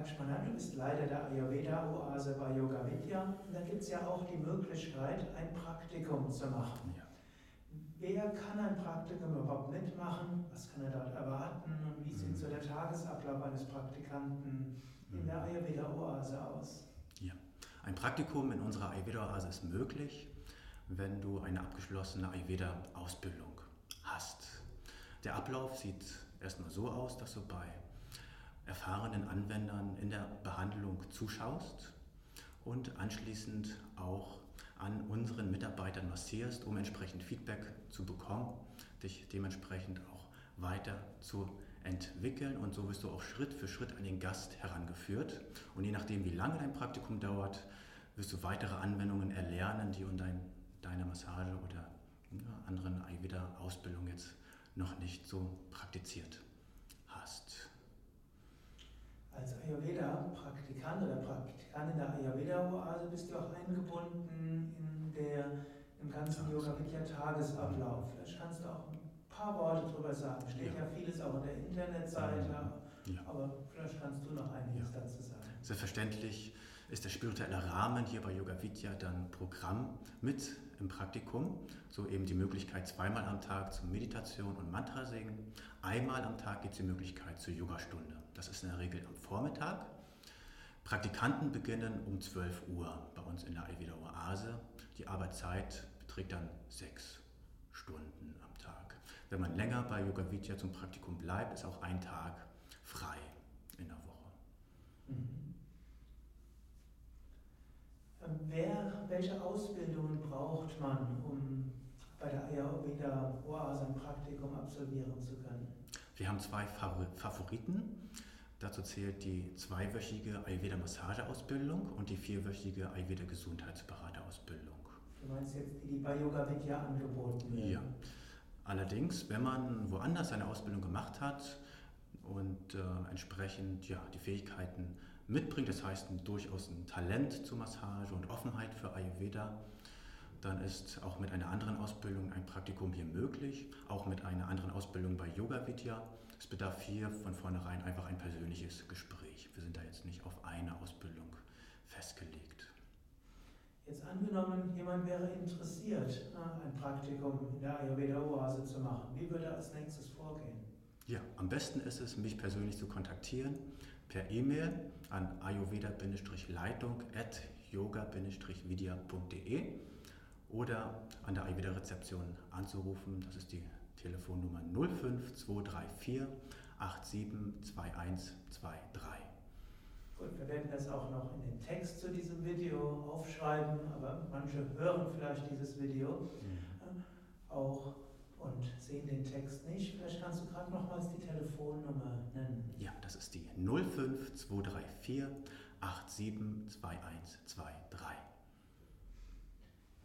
Lakshmana, du bist Leiter der Ayurveda-Oase bei Yoga Vidya. Und da gibt es ja auch die Möglichkeit, ein Praktikum zu machen. Ja. Wer kann ein Praktikum überhaupt mitmachen? Was kann er dort erwarten? Und wie sieht so der Tagesablauf eines Praktikanten in der mhm. Ayurveda-Oase aus? Ja, ein Praktikum in unserer Ayurveda-Oase ist möglich, wenn du eine abgeschlossene Ayurveda-Ausbildung hast. Der Ablauf sieht erstmal so aus, dass du bei erfahrenen Anwendern in der Behandlung zuschaust und anschließend auch an unseren Mitarbeitern massierst, um entsprechend Feedback zu bekommen, dich dementsprechend auch weiter zu entwickeln. Und so wirst du auch Schritt für Schritt an den Gast herangeführt. Und je nachdem, wie lange dein Praktikum dauert, wirst du weitere Anwendungen erlernen, die in dein, deiner Massage oder anderen Ayurveda-Ausbildung jetzt noch nicht so praktiziert hast. Als Ayurveda-Praktikant oder Praktikant in der Ayurveda-Oase bist du auch eingebunden in der, im ganzen Yoga-Vidya-Tagesablauf. Vielleicht kannst du auch ein paar Worte darüber sagen. Steht ja, ja vieles auch auf der Internetseite, ja. aber vielleicht kannst du noch einiges ja. dazu sagen. Selbstverständlich ist der spirituelle Rahmen hier bei Yoga Vidya dann Programm mit im Praktikum. So eben die Möglichkeit zweimal am Tag zur Meditation und Mantra singen. Einmal am Tag gibt es die Möglichkeit zur Yogastunde. Das ist in der Regel am Vormittag. Praktikanten beginnen um 12 Uhr bei uns in der Ayurveda Oase. Die Arbeitszeit beträgt dann sechs Stunden am Tag. Wenn man länger bei Yoga Vidya zum Praktikum bleibt, ist auch ein Tag frei in der Woche. Mhm. Wer, welche Ausbildungen braucht man, um bei der Ayurveda Oase ein Praktikum absolvieren zu können? Wir haben zwei Favoriten. Dazu zählt die zweiwöchige Ayurveda Massageausbildung und die vierwöchige Ayurveda Gesundheitsberaterausbildung. Du meinst jetzt die, die bei Yoga Vidya angeboten werden? Ja. Allerdings, wenn man woanders eine Ausbildung gemacht hat und äh, entsprechend ja, die Fähigkeiten mitbringt, das heißt ein, durchaus ein Talent zur Massage und Offenheit für Ayurveda, dann ist auch mit einer anderen Ausbildung ein Praktikum hier möglich, auch mit einer anderen Ausbildung bei Yoga Vidya. Es bedarf hier von vornherein einfach ein persönliches Gespräch. Wir sind da jetzt nicht auf eine Ausbildung festgelegt. Jetzt angenommen, jemand wäre interessiert, ne, ein Praktikum in der Ayurveda-Oase zu machen. Wie würde er als nächstes vorgehen? Ja, am besten ist es, mich persönlich zu kontaktieren per E-Mail an ayurveda-leitung at yoga-vidya.de oder an der Ayurveda-Rezeption anzurufen. Das ist die Telefonnummer 05234 872123. Gut, wir werden das auch noch in den Text zu diesem Video aufschreiben, aber manche hören vielleicht dieses Video mhm. auch und sehen den Text nicht. Vielleicht kannst du gerade nochmals die Telefonnummer nennen. Ja, das ist die 05234 872123.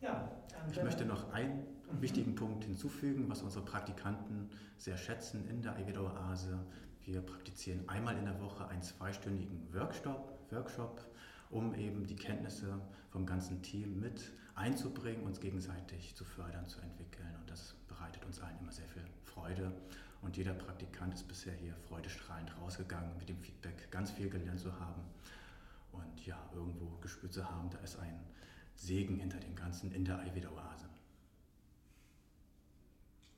Ja, danke. Ich möchte noch einen mhm. wichtigen Punkt hinzufügen, was unsere Praktikanten sehr schätzen in der Ayurveda Oase. Wir praktizieren einmal in der Woche einen zweistündigen Workshop, Workshop, um eben die Kenntnisse vom ganzen Team mit einzubringen, uns gegenseitig zu fördern, zu entwickeln. Und das bereitet uns allen immer sehr viel Freude. Und jeder Praktikant ist bisher hier freudestrahlend rausgegangen mit dem Feedback, ganz viel gelernt zu haben. Und ja, irgendwo gespürt zu haben, da ist ein Segen hinter dem Ganzen in der Ayurveda-Oase.